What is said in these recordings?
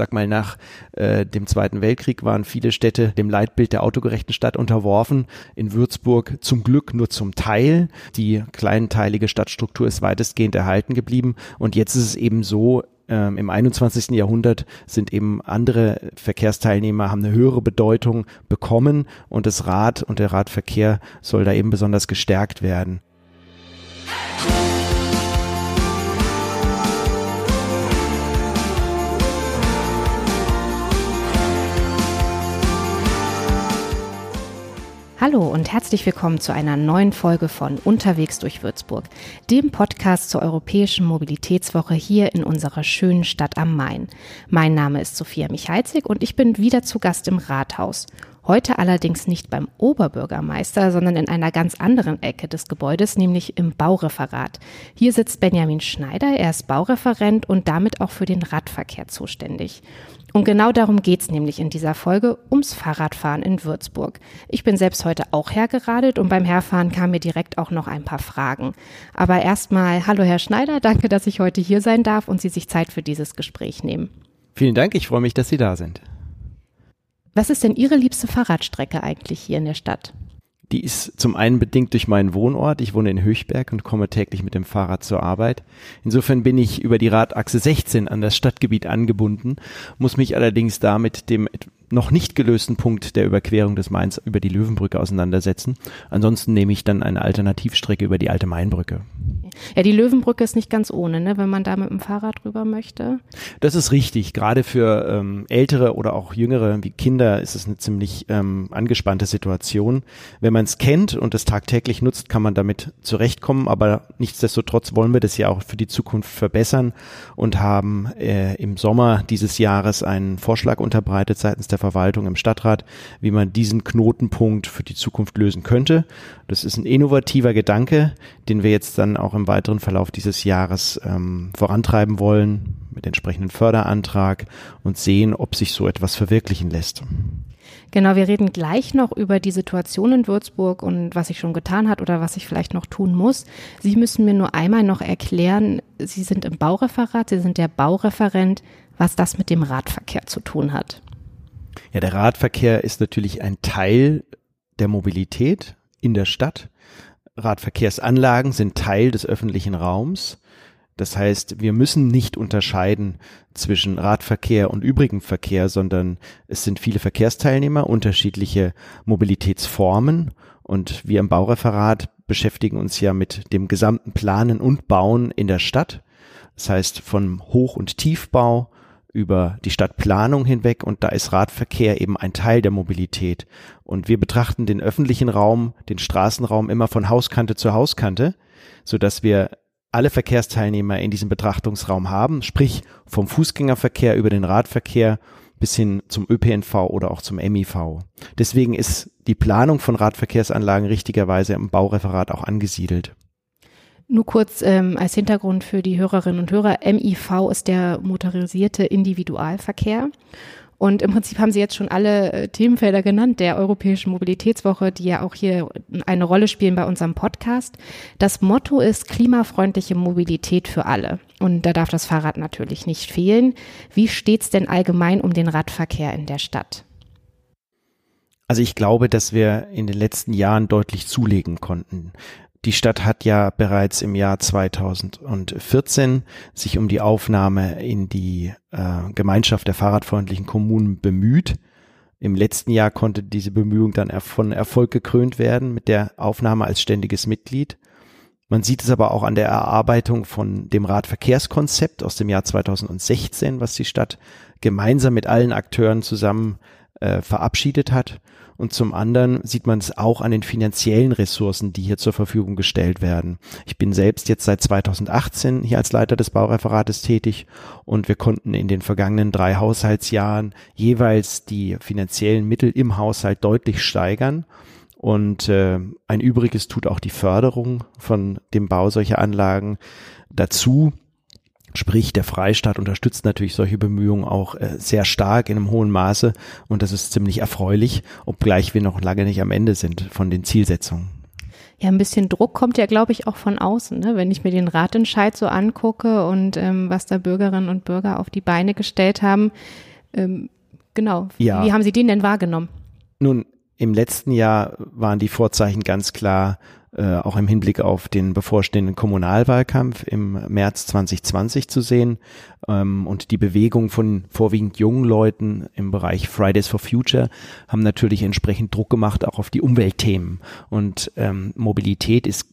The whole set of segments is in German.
sag mal, nach äh, dem Zweiten Weltkrieg waren viele Städte dem Leitbild der autogerechten Stadt unterworfen. In Würzburg zum Glück nur zum Teil. Die kleinteilige Stadtstruktur ist weitestgehend erhalten geblieben. Und jetzt ist es eben so, ähm, im 21. Jahrhundert sind eben andere Verkehrsteilnehmer, haben eine höhere Bedeutung bekommen und das Rad und der Radverkehr soll da eben besonders gestärkt werden. Hallo und herzlich willkommen zu einer neuen Folge von Unterwegs durch Würzburg, dem Podcast zur Europäischen Mobilitätswoche hier in unserer schönen Stadt am Main. Mein Name ist Sophia Michalzig und ich bin wieder zu Gast im Rathaus. Heute allerdings nicht beim Oberbürgermeister, sondern in einer ganz anderen Ecke des Gebäudes, nämlich im Baureferat. Hier sitzt Benjamin Schneider, er ist Baureferent und damit auch für den Radverkehr zuständig. Und genau darum geht's nämlich in dieser Folge, ums Fahrradfahren in Würzburg. Ich bin selbst heute auch hergeradet und beim Herfahren kamen mir direkt auch noch ein paar Fragen. Aber erstmal, hallo Herr Schneider, danke, dass ich heute hier sein darf und Sie sich Zeit für dieses Gespräch nehmen. Vielen Dank, ich freue mich, dass Sie da sind. Was ist denn Ihre liebste Fahrradstrecke eigentlich hier in der Stadt? Die ist zum einen bedingt durch meinen Wohnort. Ich wohne in Höchberg und komme täglich mit dem Fahrrad zur Arbeit. Insofern bin ich über die Radachse 16 an das Stadtgebiet angebunden, muss mich allerdings damit dem noch nicht gelösten Punkt der Überquerung des Mains über die Löwenbrücke auseinandersetzen. Ansonsten nehme ich dann eine Alternativstrecke über die alte Mainbrücke. Ja, die Löwenbrücke ist nicht ganz ohne, ne, wenn man da mit dem Fahrrad rüber möchte. Das ist richtig. Gerade für ähm, ältere oder auch jüngere wie Kinder ist es eine ziemlich ähm, angespannte Situation. Wenn man es kennt und es tagtäglich nutzt, kann man damit zurechtkommen. Aber nichtsdestotrotz wollen wir das ja auch für die Zukunft verbessern und haben äh, im Sommer dieses Jahres einen Vorschlag unterbreitet seitens der Verwaltung im Stadtrat, wie man diesen Knotenpunkt für die Zukunft lösen könnte. Das ist ein innovativer Gedanke, den wir jetzt dann auch im weiteren Verlauf dieses Jahres ähm, vorantreiben wollen mit entsprechendem Förderantrag und sehen, ob sich so etwas verwirklichen lässt. Genau, wir reden gleich noch über die Situation in Würzburg und was sich schon getan hat oder was sich vielleicht noch tun muss. Sie müssen mir nur einmal noch erklären, Sie sind im Baureferat, Sie sind der Baureferent, was das mit dem Radverkehr zu tun hat. Ja, der Radverkehr ist natürlich ein Teil der Mobilität in der Stadt. Radverkehrsanlagen sind Teil des öffentlichen Raums. Das heißt, wir müssen nicht unterscheiden zwischen Radverkehr und übrigem Verkehr, sondern es sind viele Verkehrsteilnehmer, unterschiedliche Mobilitätsformen und wir im Baureferat beschäftigen uns ja mit dem gesamten Planen und Bauen in der Stadt. Das heißt, von Hoch- und Tiefbau über die Stadtplanung hinweg und da ist Radverkehr eben ein Teil der Mobilität. Und wir betrachten den öffentlichen Raum, den Straßenraum immer von Hauskante zu Hauskante, so dass wir alle Verkehrsteilnehmer in diesem Betrachtungsraum haben, sprich vom Fußgängerverkehr über den Radverkehr bis hin zum ÖPNV oder auch zum MIV. Deswegen ist die Planung von Radverkehrsanlagen richtigerweise im Baureferat auch angesiedelt. Nur kurz ähm, als Hintergrund für die Hörerinnen und Hörer. MIV ist der motorisierte Individualverkehr. Und im Prinzip haben Sie jetzt schon alle äh, Themenfelder genannt der Europäischen Mobilitätswoche, die ja auch hier eine Rolle spielen bei unserem Podcast. Das Motto ist klimafreundliche Mobilität für alle. Und da darf das Fahrrad natürlich nicht fehlen. Wie steht's denn allgemein um den Radverkehr in der Stadt? Also ich glaube, dass wir in den letzten Jahren deutlich zulegen konnten. Die Stadt hat ja bereits im Jahr 2014 sich um die Aufnahme in die äh, Gemeinschaft der fahrradfreundlichen Kommunen bemüht. Im letzten Jahr konnte diese Bemühung dann von Erfolg gekrönt werden mit der Aufnahme als ständiges Mitglied. Man sieht es aber auch an der Erarbeitung von dem Radverkehrskonzept aus dem Jahr 2016, was die Stadt gemeinsam mit allen Akteuren zusammen äh, verabschiedet hat. Und zum anderen sieht man es auch an den finanziellen Ressourcen, die hier zur Verfügung gestellt werden. Ich bin selbst jetzt seit 2018 hier als Leiter des Baureferates tätig und wir konnten in den vergangenen drei Haushaltsjahren jeweils die finanziellen Mittel im Haushalt deutlich steigern. Und äh, ein Übriges tut auch die Förderung von dem Bau solcher Anlagen dazu. Sprich, der Freistaat unterstützt natürlich solche Bemühungen auch äh, sehr stark in einem hohen Maße und das ist ziemlich erfreulich, obgleich wir noch lange nicht am Ende sind von den Zielsetzungen. Ja, ein bisschen Druck kommt ja, glaube ich, auch von außen. Ne? Wenn ich mir den Ratentscheid so angucke und ähm, was da Bürgerinnen und Bürger auf die Beine gestellt haben, Ähm, genau. Ja. Wie haben Sie den denn wahrgenommen? Nun, im letzten Jahr waren die Vorzeichen ganz klar, äh, auch im Hinblick auf den bevorstehenden Kommunalwahlkampf im März 2020 zu sehen ähm, und die Bewegung von vorwiegend jungen Leuten im Bereich Fridays for Future haben natürlich entsprechend Druck gemacht auch auf die Umweltthemen und ähm, Mobilität ist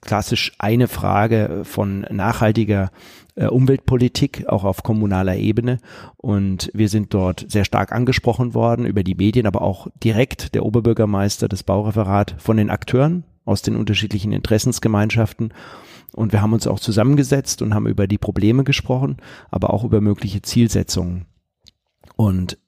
klassisch eine Frage von nachhaltiger äh, Umweltpolitik, auch auf kommunaler Ebene. Und wir sind dort sehr stark angesprochen worden über die Medien, aber auch direkt der Oberbürgermeister, das Baureferat von den Akteuren aus den unterschiedlichen Interessensgemeinschaften. Und wir haben uns auch zusammengesetzt und haben über die Probleme gesprochen, aber auch über mögliche Zielsetzungen. Und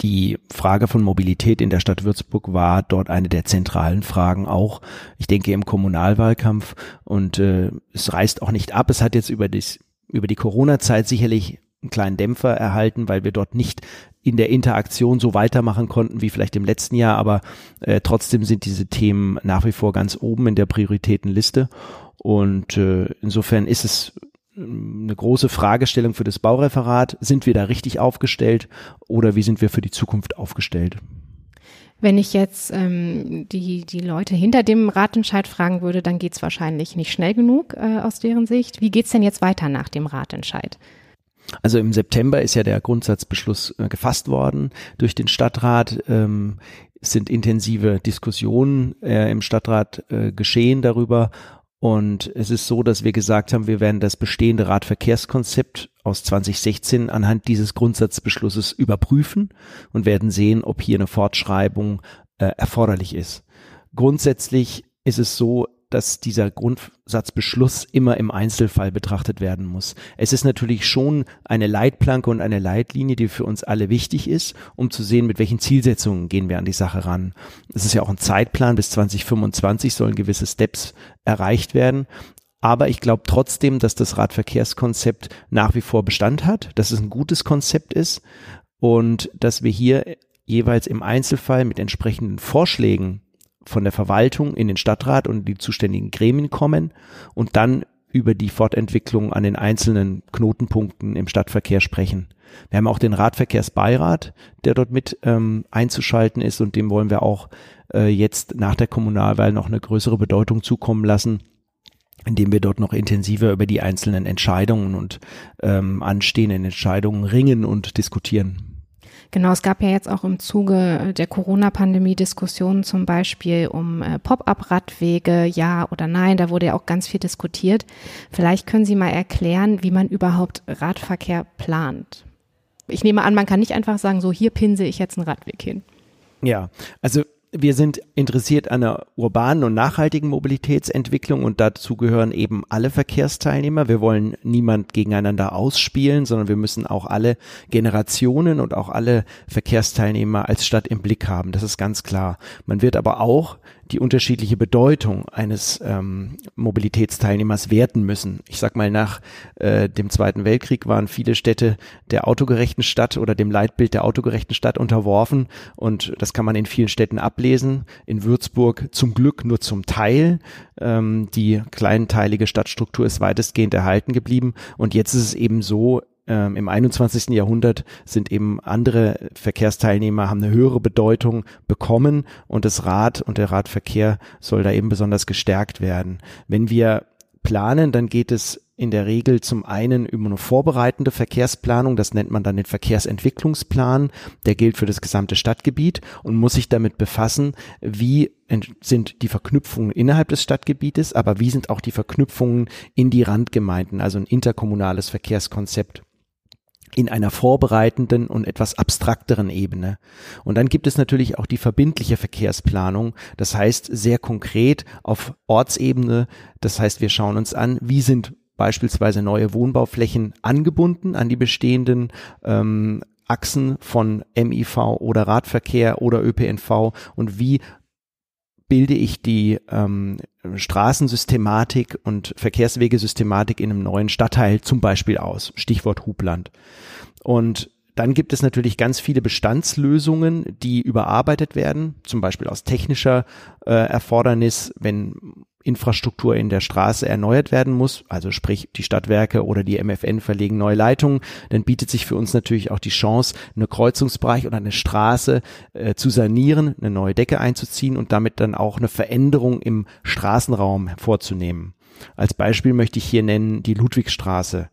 die Frage von Mobilität in der Stadt Würzburg war dort eine der zentralen Fragen auch, ich denke, im Kommunalwahlkampf. Und äh, es reißt auch nicht ab. Es hat jetzt über, das, über die Corona-Zeit sicherlich einen kleinen Dämpfer erhalten, weil wir dort nicht in der Interaktion so weitermachen konnten wie vielleicht im letzten Jahr, aber äh, trotzdem sind diese Themen nach wie vor ganz oben in der Prioritätenliste. Und äh, insofern ist es ähm, eine große Fragestellung für das Baureferat. Sind wir da richtig aufgestellt oder wie sind wir für die Zukunft aufgestellt? Wenn ich jetzt ähm, die, die Leute hinter dem Ratentscheid fragen würde, dann geht es wahrscheinlich nicht schnell genug äh, aus deren Sicht. Wie geht es denn jetzt weiter nach dem Ratentscheid? Also im September ist ja der Grundsatzbeschluss äh, gefasst worden durch den Stadtrat. Ähm, sind intensive Diskussionen äh, im Stadtrat äh, geschehen darüber. Und es ist so, dass wir gesagt haben, wir werden das bestehende Radverkehrskonzept aus 2016 anhand dieses Grundsatzbeschlusses überprüfen und werden sehen, ob hier eine Fortschreibung äh, erforderlich ist. Grundsätzlich ist es so, dass dieser Grundsatzbeschluss immer im Einzelfall betrachtet werden muss. Es ist natürlich schon eine Leitplanke und eine Leitlinie, die für uns alle wichtig ist, um zu sehen, mit welchen Zielsetzungen gehen wir an die Sache ran. Es ist ja auch ein Zeitplan, bis 2025 sollen gewisse Steps erreicht werden. Aber ich glaube trotzdem, dass das Radverkehrskonzept nach wie vor Bestand hat, dass es ein gutes Konzept ist und dass wir hier jeweils im Einzelfall mit entsprechenden Vorschlägen von der Verwaltung in den Stadtrat und die zuständigen Gremien kommen und dann über die Fortentwicklung an den einzelnen Knotenpunkten im Stadtverkehr sprechen. Wir haben auch den Radverkehrsbeirat, der dort mit ähm, einzuschalten ist und dem wollen wir auch äh, jetzt nach der Kommunalwahl noch eine größere Bedeutung zukommen lassen, indem wir dort noch intensiver über die einzelnen Entscheidungen und ähm, anstehenden Entscheidungen ringen und diskutieren. Genau, es gab ja jetzt auch im Zuge der Corona-Pandemie Diskussionen zum Beispiel um äh, Pop-up-Radwege, ja oder nein. Da wurde ja auch ganz viel diskutiert. Vielleicht können Sie mal erklären, wie man überhaupt Radverkehr plant. Ich nehme an, man kann nicht einfach sagen, so hier pinse ich jetzt einen Radweg hin. Ja, also wir sind interessiert an einer urbanen und nachhaltigen Mobilitätsentwicklung und dazu gehören eben alle Verkehrsteilnehmer. Wir wollen niemand gegeneinander ausspielen, sondern wir müssen auch alle Generationen und auch alle Verkehrsteilnehmer als Stadt im Blick haben. Das ist ganz klar. Man wird aber auch die unterschiedliche Bedeutung eines ähm, Mobilitätsteilnehmers werten müssen. Ich sag mal, nach äh, dem Zweiten Weltkrieg waren viele Städte der autogerechten Stadt oder dem Leitbild der autogerechten Stadt unterworfen und das kann man in vielen Städten ablesen. In Würzburg zum Glück nur zum Teil. Ähm, die kleinteilige Stadtstruktur ist weitestgehend erhalten geblieben und jetzt ist es eben so, ähm, im 21. Jahrhundert sind eben andere Verkehrsteilnehmer, haben eine höhere Bedeutung bekommen und das Rad und der Radverkehr soll da eben besonders gestärkt werden. Wenn wir planen, dann geht es in der Regel zum einen über eine vorbereitende Verkehrsplanung, das nennt man dann den Verkehrsentwicklungsplan, der gilt für das gesamte Stadtgebiet und muss sich damit befassen, wie sind die Verknüpfungen innerhalb des Stadtgebietes, aber wie sind auch die Verknüpfungen in die Randgemeinden, also ein interkommunales Verkehrskonzept in einer vorbereitenden und etwas abstrakteren Ebene. Und dann gibt es natürlich auch die verbindliche Verkehrsplanung, das heißt sehr konkret auf Ortsebene, das heißt wir schauen uns an, wie sind beispielsweise neue Wohnbauflächen angebunden an die bestehenden ähm, Achsen von MIV oder Radverkehr oder ÖPNV und wie bilde ich die ähm, Straßensystematik und Verkehrswegesystematik in einem neuen Stadtteil zum Beispiel aus. Stichwort Hubland. Und dann gibt es natürlich ganz viele Bestandslösungen, die überarbeitet werden, zum Beispiel aus technischer äh, Erfordernis, wenn Infrastruktur in der Straße erneuert werden muss, also sprich die Stadtwerke oder die MFN verlegen neue Leitungen, dann bietet sich für uns natürlich auch die Chance, eine Kreuzungsbereich oder eine Straße äh, zu sanieren, eine neue Decke einzuziehen und damit dann auch eine Veränderung im Straßenraum vorzunehmen. Als Beispiel möchte ich hier nennen die Ludwigstraße.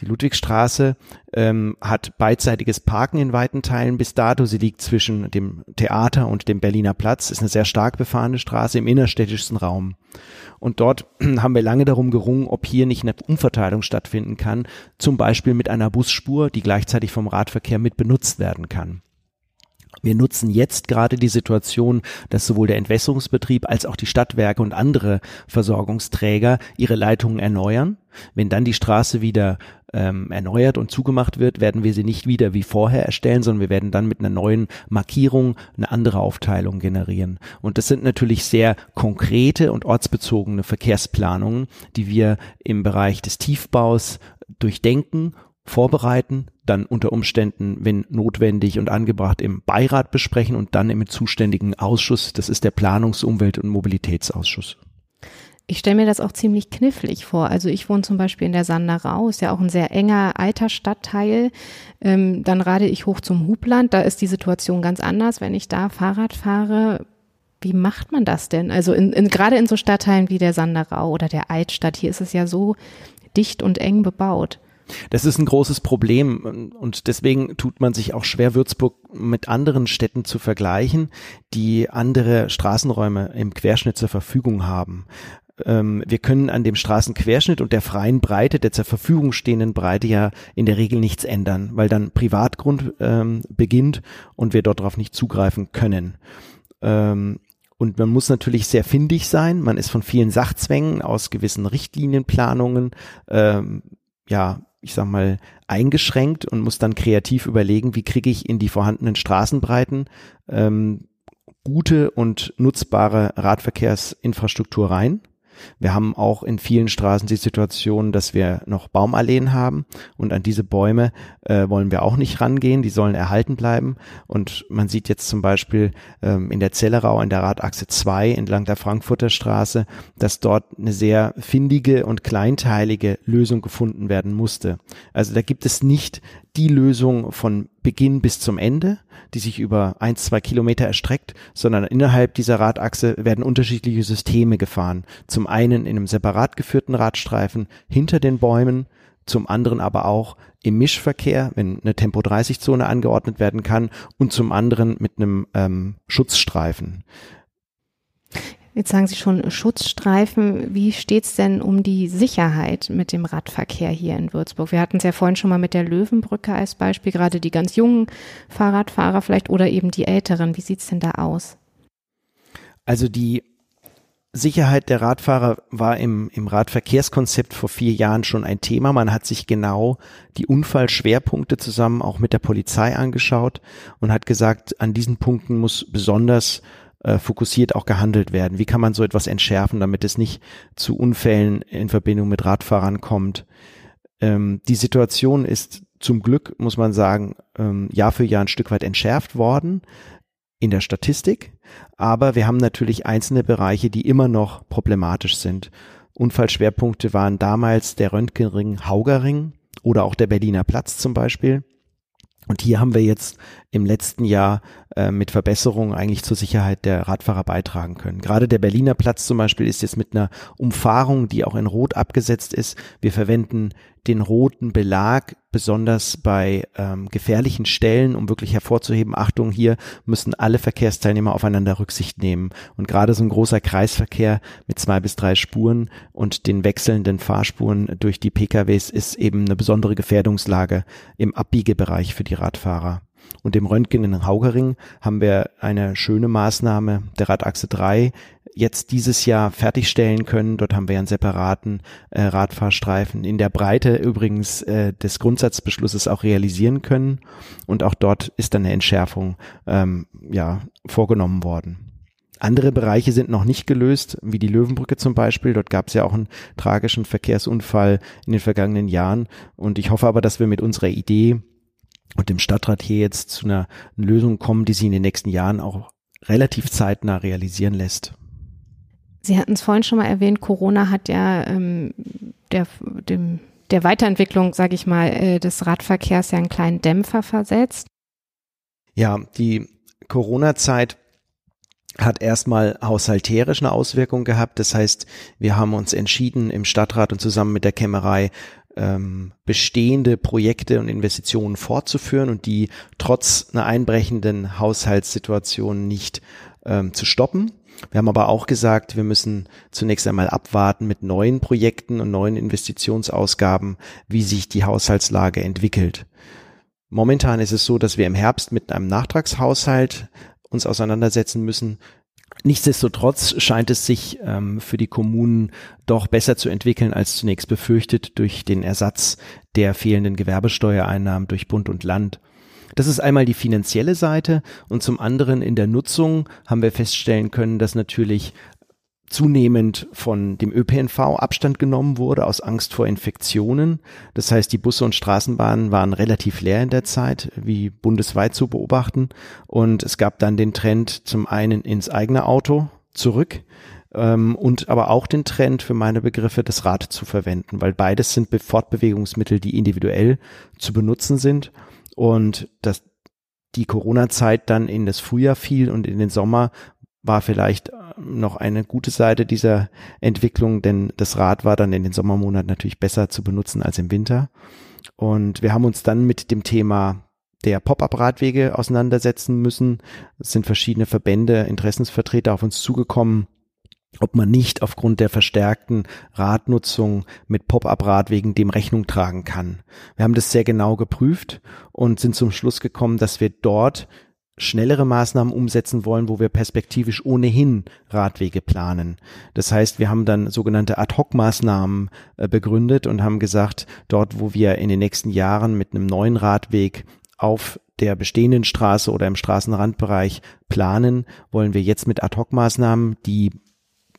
Die Ludwigstraße ähm, hat beidseitiges Parken in weiten Teilen bis dato. Sie liegt zwischen dem Theater und dem Berliner Platz, ist eine sehr stark befahrene Straße im innerstädtischen Raum. Und dort haben wir lange darum gerungen, ob hier nicht eine Umverteilung stattfinden kann, zum Beispiel mit einer Busspur, die gleichzeitig vom Radverkehr mit benutzt werden kann. Wir nutzen jetzt gerade die Situation, dass sowohl der Entwässerungsbetrieb als auch die Stadtwerke und andere Versorgungsträger ihre Leitungen erneuern. Wenn dann die Straße wieder ähm, erneuert und zugemacht wird, werden wir sie nicht wieder wie vorher erstellen, sondern wir werden dann mit einer neuen Markierung eine andere Aufteilung generieren. Und das sind natürlich sehr konkrete und ortsbezogene Verkehrsplanungen, die wir im Bereich des Tiefbaus durchdenken vorbereiten, dann unter Umständen, wenn notwendig und angebracht, im Beirat besprechen und dann im zuständigen Ausschuss, das ist der Planungs-, Umwelt- und Mobilitätsausschuss. Ich stelle mir das auch ziemlich knifflig vor. Also ich wohne zum Beispiel in der Sanderau, ist ja auch ein sehr enger alter Stadtteil. Ähm, dann rade ich hoch zum Hubland, da ist die Situation ganz anders. Wenn ich da Fahrrad fahre, wie macht man das denn? Also in, in, gerade in so Stadtteilen wie der Sanderau oder der Altstadt, hier ist es ja so dicht und eng bebaut. Das ist ein großes Problem und deswegen tut man sich auch schwer, Würzburg mit anderen Städten zu vergleichen, die andere Straßenräume im Querschnitt zur Verfügung haben. Ähm, wir können an dem Straßenquerschnitt und der freien Breite, der zur Verfügung stehenden Breite ja in der Regel nichts ändern, weil dann Privatgrund ähm, beginnt und wir dort darauf nicht zugreifen können. Ähm, und man muss natürlich sehr findig sein. Man ist von vielen Sachzwängen aus gewissen Richtlinienplanungen ähm, ja ich sag mal, eingeschränkt und muss dann kreativ überlegen, wie kriege ich in die vorhandenen Straßenbreiten ähm, gute und nutzbare Radverkehrsinfrastruktur rein. Wir haben auch in vielen Straßen die Situation, dass wir noch Baumalleen haben und an diese Bäume äh, wollen wir auch nicht rangehen, die sollen erhalten bleiben. Und man sieht jetzt zum Beispiel ähm, in der Zellerau in der Radachse 2 entlang der Frankfurter Straße, dass dort eine sehr findige und kleinteilige Lösung gefunden werden musste. Also da gibt es nicht die Lösung von Beginn bis zum Ende, die sich über ein, zwei Kilometer erstreckt, sondern innerhalb dieser Radachse werden unterschiedliche Systeme gefahren. Zum einen in einem separat geführten Radstreifen hinter den Bäumen, zum anderen aber auch im Mischverkehr, wenn eine Tempo-30-Zone angeordnet werden kann und zum anderen mit einem ähm, Schutzstreifen. Jetzt sagen Sie schon Schutzstreifen. Wie steht's denn um die Sicherheit mit dem Radverkehr hier in Würzburg? Wir hatten es ja vorhin schon mal mit der Löwenbrücke als Beispiel, gerade die ganz jungen Fahrradfahrer vielleicht oder eben die älteren. Wie sieht's denn da aus? Also die Sicherheit der Radfahrer war im, im Radverkehrskonzept vor vier Jahren schon ein Thema. Man hat sich genau die Unfallschwerpunkte zusammen auch mit der Polizei angeschaut und hat gesagt, an diesen Punkten muss besonders äh, fokussiert auch gehandelt werden? Wie kann man so etwas entschärfen, damit es nicht zu Unfällen in Verbindung mit Radfahrern kommt? Ähm, die Situation ist zum Glück, muss man sagen, ähm, Jahr für Jahr ein Stück weit entschärft worden in der Statistik. Aber wir haben natürlich einzelne Bereiche, die immer noch problematisch sind. Unfallschwerpunkte waren damals der Röntgenring Haugerring oder auch der Berliner Platz zum Beispiel. Und hier haben wir jetzt im letzten Jahr äh, mit Verbesserungen eigentlich zur Sicherheit der Radfahrer beitragen können. Gerade der Berliner Platz zum Beispiel ist jetzt mit einer Umfahrung, die auch in Rot abgesetzt ist. Wir verwenden den roten Belag besonders bei ähm, gefährlichen Stellen, um wirklich hervorzuheben, Achtung, hier müssen alle Verkehrsteilnehmer aufeinander Rücksicht nehmen. Und gerade so ein großer Kreisverkehr mit zwei bis drei Spuren und den wechselnden Fahrspuren durch die PKWs ist eben eine besondere Gefährdungslage im Abbiegebereich für die Radfahrer. Und im Röntgen in Haugering haben wir eine schöne Maßnahme der Radachse 3 jetzt dieses Jahr fertigstellen können. Dort haben wir einen separaten äh, Radfahrstreifen in der Breite übrigens äh, des Grundsatzbeschlusses auch realisieren können. Und auch dort ist dann eine Entschärfung ähm, ja, vorgenommen worden. Andere Bereiche sind noch nicht gelöst, wie die Löwenbrücke zum Beispiel. Dort gab es ja auch einen tragischen Verkehrsunfall in den vergangenen Jahren. Und ich hoffe aber, dass wir mit unserer Idee und dem Stadtrat hier jetzt zu einer Lösung kommen, die sich in den nächsten Jahren auch relativ zeitnah realisieren lässt. Sie hatten es vorhin schon mal erwähnt, Corona hat ja ähm, der, dem, der Weiterentwicklung, sage ich mal, äh, des Radverkehrs ja einen kleinen Dämpfer versetzt. Ja, die Corona-Zeit hat erstmal haushalterisch eine Auswirkung gehabt. Das heißt, wir haben uns entschieden im Stadtrat und zusammen mit der Kämmerei ähm, bestehende Projekte und Investitionen fortzuführen und die trotz einer einbrechenden Haushaltssituation nicht ähm, zu stoppen. Wir haben aber auch gesagt, wir müssen zunächst einmal abwarten mit neuen Projekten und neuen Investitionsausgaben, wie sich die Haushaltslage entwickelt. Momentan ist es so, dass wir im Herbst mit einem Nachtragshaushalt uns auseinandersetzen müssen. Nichtsdestotrotz scheint es sich ähm, für die Kommunen doch besser zu entwickeln als zunächst befürchtet durch den Ersatz der fehlenden Gewerbesteuereinnahmen durch Bund und Land. Das ist einmal die finanzielle Seite und zum anderen in der Nutzung haben wir feststellen können, dass natürlich zunehmend von dem ÖPNV Abstand genommen wurde aus Angst vor Infektionen. Das heißt, die Busse und Straßenbahnen waren relativ leer in der Zeit, wie bundesweit zu beobachten. Und es gab dann den Trend zum einen ins eigene Auto zurück ähm, und aber auch den Trend für meine Begriffe, das Rad zu verwenden, weil beides sind Fortbewegungsmittel, die individuell zu benutzen sind und dass die Corona-Zeit dann in das Frühjahr fiel und in den Sommer war vielleicht noch eine gute Seite dieser Entwicklung, denn das Rad war dann in den Sommermonaten natürlich besser zu benutzen als im Winter. Und wir haben uns dann mit dem Thema der Pop-up-Radwege auseinandersetzen müssen. Es sind verschiedene Verbände, Interessensvertreter auf uns zugekommen, ob man nicht aufgrund der verstärkten Radnutzung mit Pop-up-Radwegen dem Rechnung tragen kann. Wir haben das sehr genau geprüft und sind zum Schluss gekommen, dass wir dort schnellere Maßnahmen umsetzen wollen, wo wir perspektivisch ohnehin Radwege planen. Das heißt, wir haben dann sogenannte Ad-Hoc-Maßnahmen äh, begründet und haben gesagt, dort, wo wir in den nächsten Jahren mit einem neuen Radweg auf der bestehenden Straße oder im Straßenrandbereich planen, wollen wir jetzt mit Ad-Hoc-Maßnahmen, die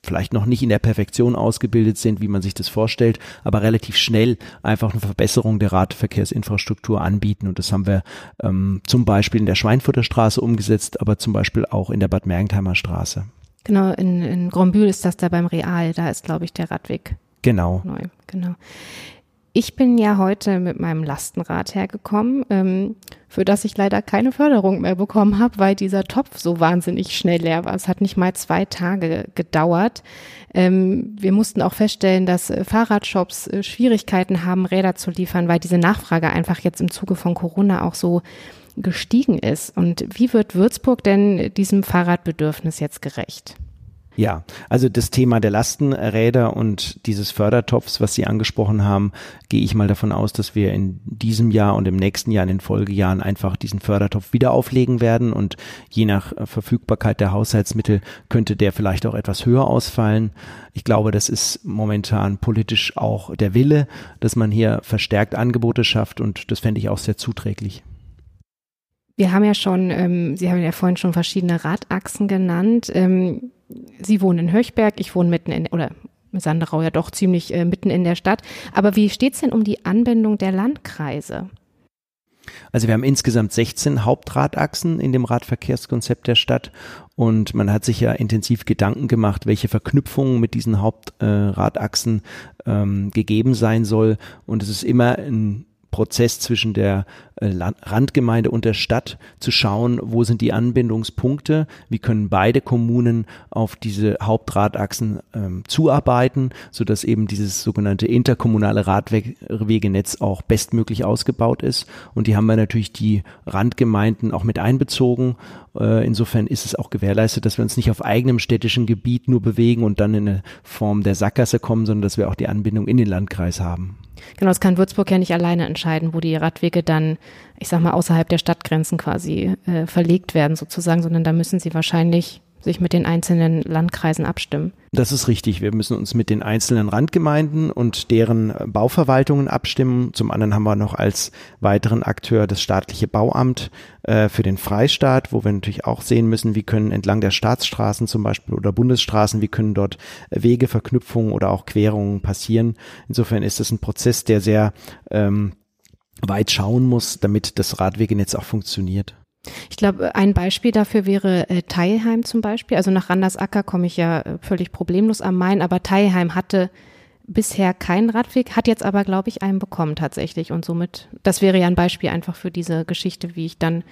vielleicht noch nicht in der Perfektion ausgebildet sind, wie man sich das vorstellt, aber relativ schnell einfach eine Verbesserung der Radverkehrsinfrastruktur anbieten. Und das haben wir ähm, zum Beispiel in der Schweinfurter Straße umgesetzt, aber zum Beispiel auch in der Bad Mergentheimer Straße. Genau, in, in Grombühl ist das da beim Real, da ist, glaube ich, der Radweg. Genau. Neu, genau. Ich bin ja heute mit meinem Lastenrad hergekommen, ähm, für das ich leider keine Förderung mehr bekommen habe, weil dieser Topf so wahnsinnig schnell leer war. Es hat nicht mal zwei Tage gedauert. Ähm, wir mussten auch feststellen, dass äh, Fahrradshops äh, Schwierigkeiten haben, Räder zu liefern, weil diese Nachfrage einfach jetzt im Zuge von Corona auch so gestiegen ist. Und wie wird Würzburg denn diesem Fahrradbedürfnis jetzt gerecht? Ja, also das Thema der Lastenräder und dieses Fördertopfs, was Sie angesprochen haben, gehe ich mal davon aus, dass wir in diesem Jahr und im nächsten Jahr in den Folgejahren einfach diesen Fördertopf wieder auflegen werden und je nach Verfügbarkeit der Haushaltsmittel könnte der vielleicht auch etwas höher ausfallen. Ich glaube, das ist momentan politisch auch der Wille, dass man hier verstärkt Angebote schafft und das fände ich auch sehr zuträglich. Wir haben ja schon, ähm, Sie haben ja vorhin schon verschiedene Radachsen genannt. Ähm, Sie wohnen in Höchberg, ich wohne mitten in, oder Sanderau ja doch ziemlich äh, mitten in der Stadt. Aber wie steht es denn um die Anbindung der Landkreise? Also wir haben insgesamt 16 Hauptradachsen in dem Radverkehrskonzept der Stadt und man hat sich ja intensiv Gedanken gemacht, welche Verknüpfungen mit diesen Hauptradachsen äh, ähm, gegeben sein soll. Und es ist immer ein Prozess zwischen der äh, Randgemeinde und der Stadt zu schauen, wo sind die Anbindungspunkte, wie können beide Kommunen auf diese Hauptradachsen ähm, zuarbeiten, so dass eben dieses sogenannte interkommunale Radwegenetz auch bestmöglich ausgebaut ist. Und die haben wir natürlich die Randgemeinden auch mit einbezogen. Äh, insofern ist es auch gewährleistet, dass wir uns nicht auf eigenem städtischen Gebiet nur bewegen und dann in eine Form der Sackgasse kommen, sondern dass wir auch die Anbindung in den Landkreis haben. Genau, das kann Würzburg ja nicht alleine entscheiden, wo die Radwege dann, ich sag mal, außerhalb der Stadtgrenzen quasi äh, verlegt werden sozusagen, sondern da müssen sie wahrscheinlich sich mit den einzelnen Landkreisen abstimmen. Das ist richtig. Wir müssen uns mit den einzelnen Randgemeinden und deren Bauverwaltungen abstimmen. Zum anderen haben wir noch als weiteren Akteur das staatliche Bauamt äh, für den Freistaat, wo wir natürlich auch sehen müssen, wie können entlang der Staatsstraßen zum Beispiel oder Bundesstraßen, wie können dort Wege, Verknüpfungen oder auch Querungen passieren. Insofern ist es ein Prozess, der sehr ähm, weit schauen muss, damit das Radwegenetz auch funktioniert. Ich glaube, ein Beispiel dafür wäre äh, Teilheim zum Beispiel. Also nach Randersacker komme ich ja äh, völlig problemlos am Main, aber Teilheim hatte bisher keinen Radweg, hat jetzt aber, glaube ich, einen bekommen tatsächlich. Und somit, das wäre ja ein Beispiel einfach für diese Geschichte, wie ich dann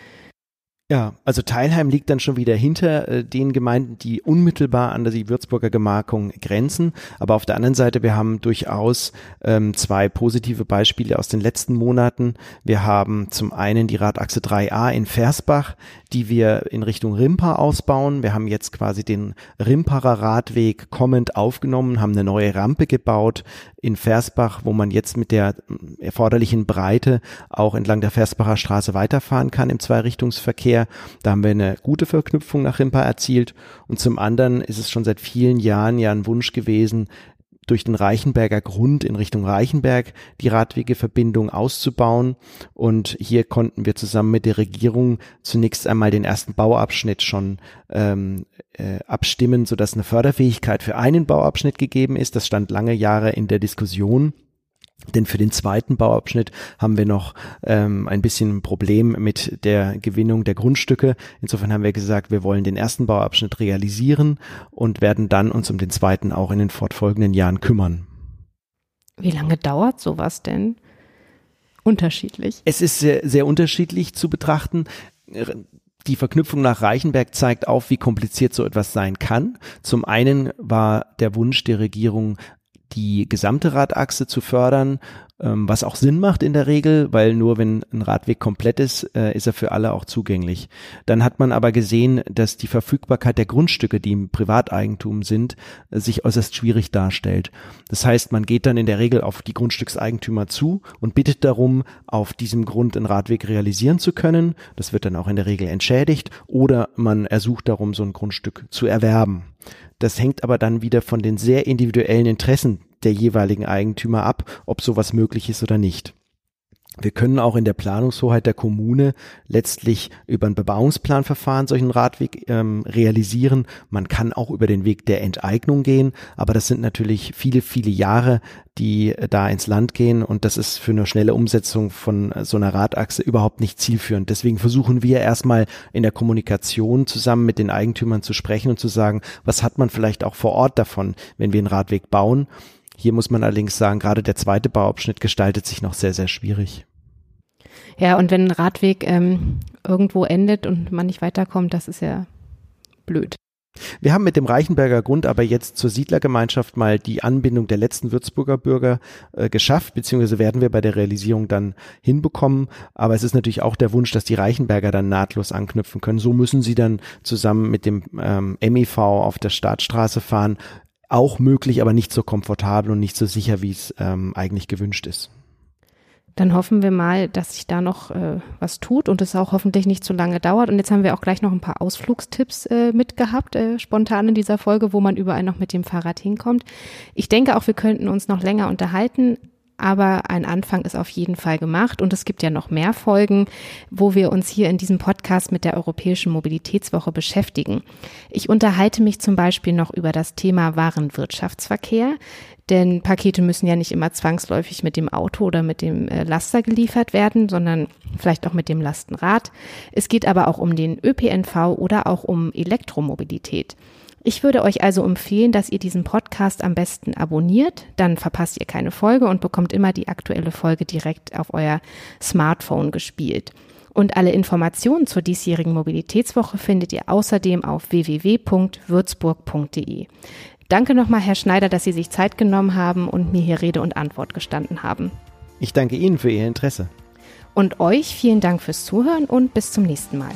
ja, also Teilheim liegt dann schon wieder hinter äh, den Gemeinden, die unmittelbar an die Würzburger Gemarkung grenzen. Aber auf der anderen Seite, wir haben durchaus ähm, zwei positive Beispiele aus den letzten Monaten. Wir haben zum einen die Radachse 3a in Versbach, die wir in Richtung Rimpa ausbauen. Wir haben jetzt quasi den Rimparer Radweg kommend aufgenommen, haben eine neue Rampe gebaut in Versbach, wo man jetzt mit der erforderlichen Breite auch entlang der Versbacher Straße weiterfahren kann im Zweirichtungsverkehr. Da haben wir eine gute Verknüpfung nach Rimpa erzielt. Und zum anderen ist es schon seit vielen Jahren ja ein Wunsch gewesen, durch den Reichenberger Grund in Richtung Reichenberg die Radwegeverbindung auszubauen. Und hier konnten wir zusammen mit der Regierung zunächst einmal den ersten Bauabschnitt schon ähm, äh, abstimmen, sodass eine Förderfähigkeit für einen Bauabschnitt gegeben ist. Das stand lange Jahre in der Diskussion. Denn für den zweiten Bauabschnitt haben wir noch ähm, ein bisschen ein Problem mit der Gewinnung der Grundstücke. Insofern haben wir gesagt, wir wollen den ersten Bauabschnitt realisieren und werden dann uns um den zweiten auch in den fortfolgenden Jahren kümmern. Wie lange dauert sowas denn? Unterschiedlich. Es ist sehr, sehr unterschiedlich zu betrachten die Verknüpfung nach Reichenberg zeigt auf, wie kompliziert so etwas sein kann. Zum einen war der Wunsch der Regierung, die gesamte Radachse zu fördern, ähm, was auch Sinn macht in der Regel, weil nur wenn ein Radweg komplett ist, äh, ist er für alle auch zugänglich. Dann hat man aber gesehen, dass die Verfügbarkeit der Grundstücke, die im Privateigentum sind, sich äußerst schwierig darstellt. Das heißt, man geht dann in der Regel auf die Grundstückseigentümer zu und bittet darum, auf diesem Grund einen Radweg realisieren zu können. Das wird dann auch in der Regel entschädigt oder man ersucht darum, so ein Grundstück zu erwerben. Das hängt aber dann wieder von den sehr individuellen Interessen der jeweiligen Eigentümer ab, ob sowas möglich ist oder nicht. Wir können auch in der Planungshoheit der Kommune letztlich über ein Bebauungsplanverfahren solchen Radweg ähm, realisieren. Man kann auch über den Weg der Enteignung gehen, aber das sind natürlich viele, viele Jahre, die äh, da ins Land gehen und das ist für eine schnelle Umsetzung von so einer Radachse überhaupt nicht zielführend. Deswegen versuchen wir erstmal in der Kommunikation zusammen mit den Eigentümern zu sprechen und zu sagen, was hat man vielleicht auch vor Ort davon, wenn wir einen Radweg bauen. Hier muss man allerdings sagen, gerade der zweite Bauabschnitt gestaltet sich noch sehr, sehr schwierig. Ja, und wenn ein Radweg ähm, irgendwo endet und man nicht weiterkommt, das ist ja blöd. Wir haben mit dem Reichenberger Grund aber jetzt zur Siedlergemeinschaft mal die Anbindung der letzten Würzburger Bürger äh, geschafft, beziehungsweise werden wir bei der Realisierung dann hinbekommen. Aber es ist natürlich auch der Wunsch, dass die Reichenberger dann nahtlos anknüpfen können. So müssen sie dann zusammen mit dem ähm, MIV auf der Startstraße fahren. Auch möglich, aber nicht so komfortabel und nicht so sicher, wie es ähm, eigentlich gewünscht ist. Dann hoffen wir mal, dass sich da noch äh, was tut und es auch hoffentlich nicht zu lange dauert. Und jetzt haben wir auch gleich noch ein paar Ausflugstipps äh, mitgehabt, äh, spontan in dieser Folge, wo man überall noch mit dem Fahrrad hinkommt. Ich denke auch, wir könnten uns noch länger unterhalten aber ein Anfang ist auf jeden Fall gemacht und es gibt ja noch mehr Folgen, wo wir uns hier in diesem Podcast mit der Europäischen Mobilitätswoche beschäftigen. Ich unterhalte mich zum Beispiel noch über das Thema Warenwirtschaftsverkehr, denn Pakete müssen ja nicht immer zwangsläufig mit dem Auto oder mit dem äh, Laster geliefert werden, sondern vielleicht auch mit dem Lastenrad. Es geht aber auch um den ÖPNV oder auch um Elektromobilität. Ich würde euch also empfehlen, dass ihr diesen Podcast am besten abonniert, dann verpasst ihr keine Folge und bekommt immer die aktuelle Folge direkt auf euer Smartphone gespielt. Und alle Informationen zur diesjährigen Mobilitätswoche findet ihr außerdem auf www.würzburg.de. Danke nochmal, Herr Schneider, dass Sie sich Zeit genommen haben und mir hier Rede und Antwort gestanden haben. Ich danke Ihnen für Ihr Interesse. Und euch vielen Dank fürs Zuhören und bis zum nächsten Mal.